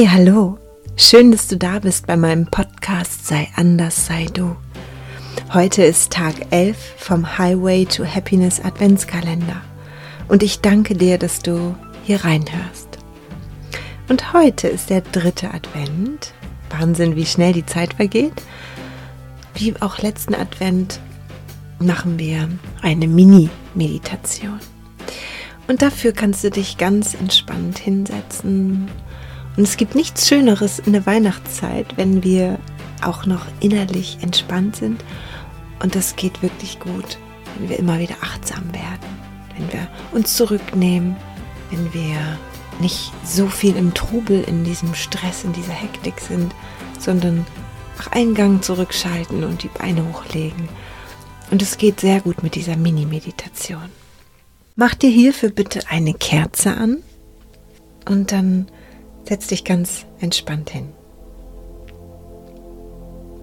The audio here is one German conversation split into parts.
Hey, hallo. Schön, dass du da bist bei meinem Podcast Sei anders, sei du. Heute ist Tag 11 vom Highway to Happiness Adventskalender und ich danke dir, dass du hier reinhörst. Und heute ist der dritte Advent. Wahnsinn, wie schnell die Zeit vergeht. Wie auch letzten Advent machen wir eine Mini-Meditation. Und dafür kannst du dich ganz entspannt hinsetzen und es gibt nichts Schöneres in der Weihnachtszeit, wenn wir auch noch innerlich entspannt sind. Und das geht wirklich gut, wenn wir immer wieder achtsam werden, wenn wir uns zurücknehmen, wenn wir nicht so viel im Trubel, in diesem Stress, in dieser Hektik sind, sondern nach Eingang zurückschalten und die Beine hochlegen. Und es geht sehr gut mit dieser Mini-Meditation. Mach dir hierfür bitte eine Kerze an und dann Setz dich ganz entspannt hin.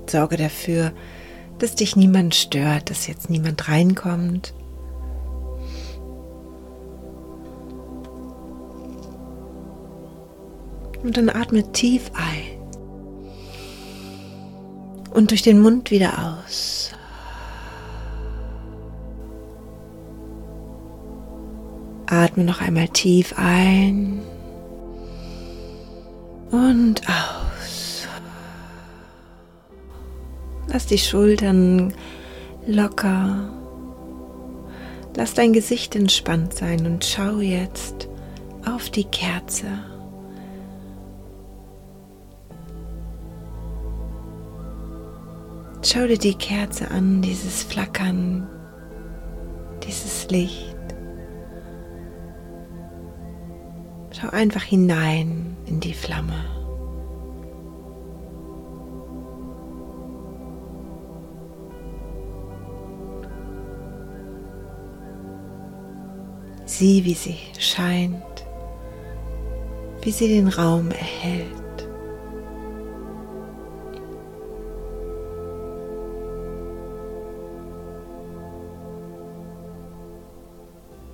Sorge dafür, dass dich niemand stört, dass jetzt niemand reinkommt. Und dann atme tief ein und durch den Mund wieder aus. Atme noch einmal tief ein und aus. Lass die Schultern locker. Lass dein Gesicht entspannt sein und schau jetzt auf die Kerze. Schau dir die Kerze an, dieses Flackern, dieses Licht. Schau einfach hinein in die Flamme. Sieh, wie sie scheint, wie sie den Raum erhält.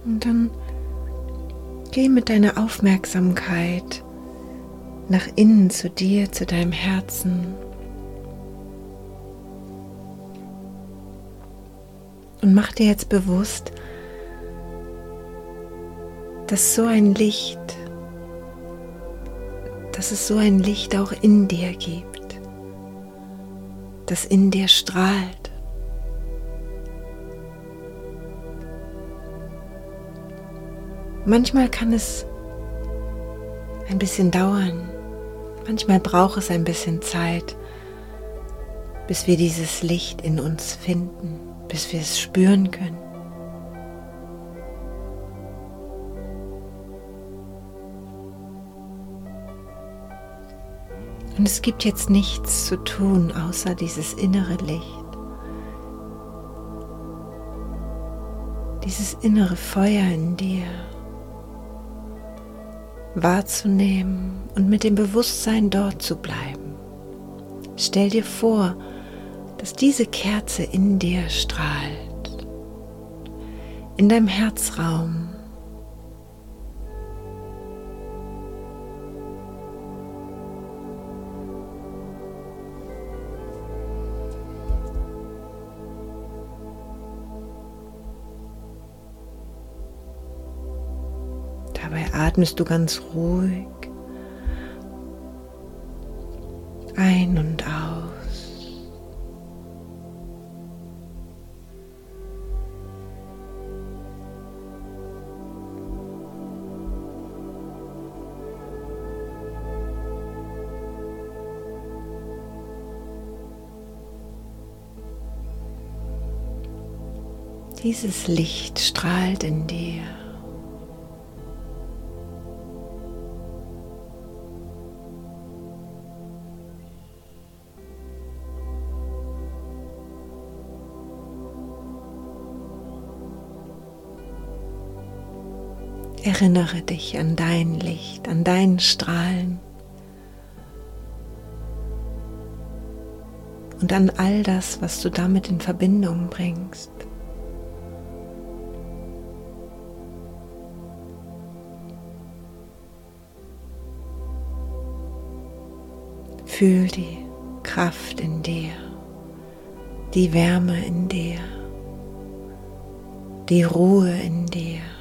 Und dann Geh mit deiner Aufmerksamkeit nach innen zu dir, zu deinem Herzen. Und mach dir jetzt bewusst, dass so ein Licht, dass es so ein Licht auch in dir gibt, das in dir strahlt. Manchmal kann es ein bisschen dauern. Manchmal braucht es ein bisschen Zeit, bis wir dieses Licht in uns finden, bis wir es spüren können. Und es gibt jetzt nichts zu tun, außer dieses innere Licht. Dieses innere Feuer in dir wahrzunehmen und mit dem Bewusstsein dort zu bleiben. Stell dir vor, dass diese Kerze in dir strahlt, in deinem Herzraum. Dabei atmest du ganz ruhig ein und aus. Dieses Licht strahlt in dir. Erinnere dich an dein Licht, an dein Strahlen und an all das, was du damit in Verbindung bringst. Fühl die Kraft in dir, die Wärme in dir, die Ruhe in dir.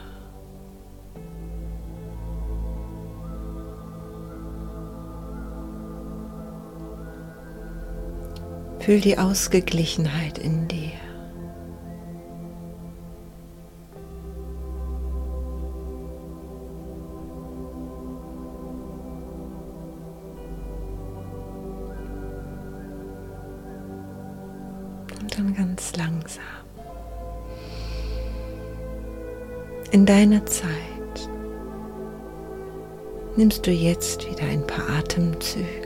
Fühl die Ausgeglichenheit in dir. Und dann ganz langsam. In deiner Zeit nimmst du jetzt wieder ein paar Atemzüge.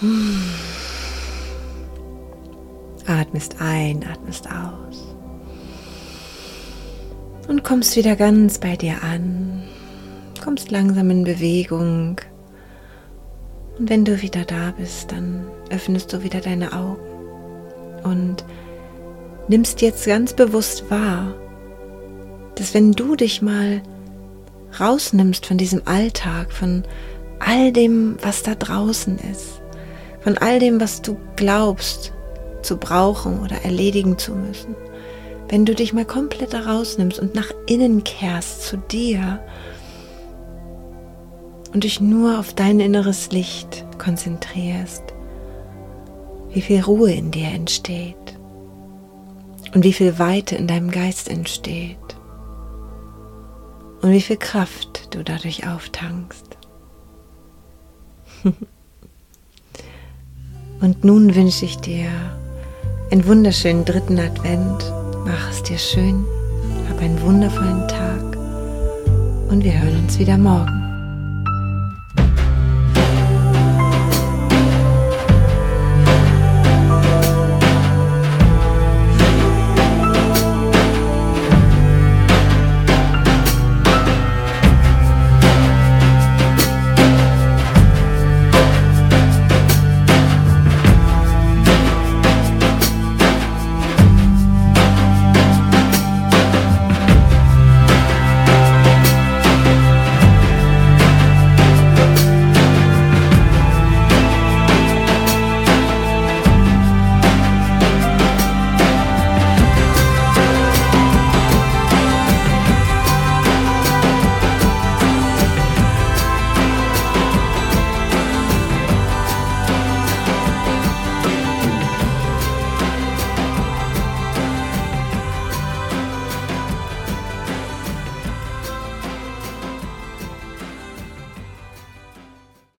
Atmest ein, atmest aus. Und kommst wieder ganz bei dir an. Kommst langsam in Bewegung. Und wenn du wieder da bist, dann öffnest du wieder deine Augen und nimmst jetzt ganz bewusst wahr, dass wenn du dich mal rausnimmst von diesem Alltag, von all dem, was da draußen ist, von all dem, was du glaubst zu brauchen oder erledigen zu müssen. Wenn du dich mal komplett rausnimmst und nach innen kehrst zu dir und dich nur auf dein inneres Licht konzentrierst, wie viel Ruhe in dir entsteht und wie viel Weite in deinem Geist entsteht und wie viel Kraft du dadurch auftankst. Und nun wünsche ich dir einen wunderschönen dritten Advent. Mach es dir schön, hab einen wundervollen Tag und wir hören uns wieder morgen.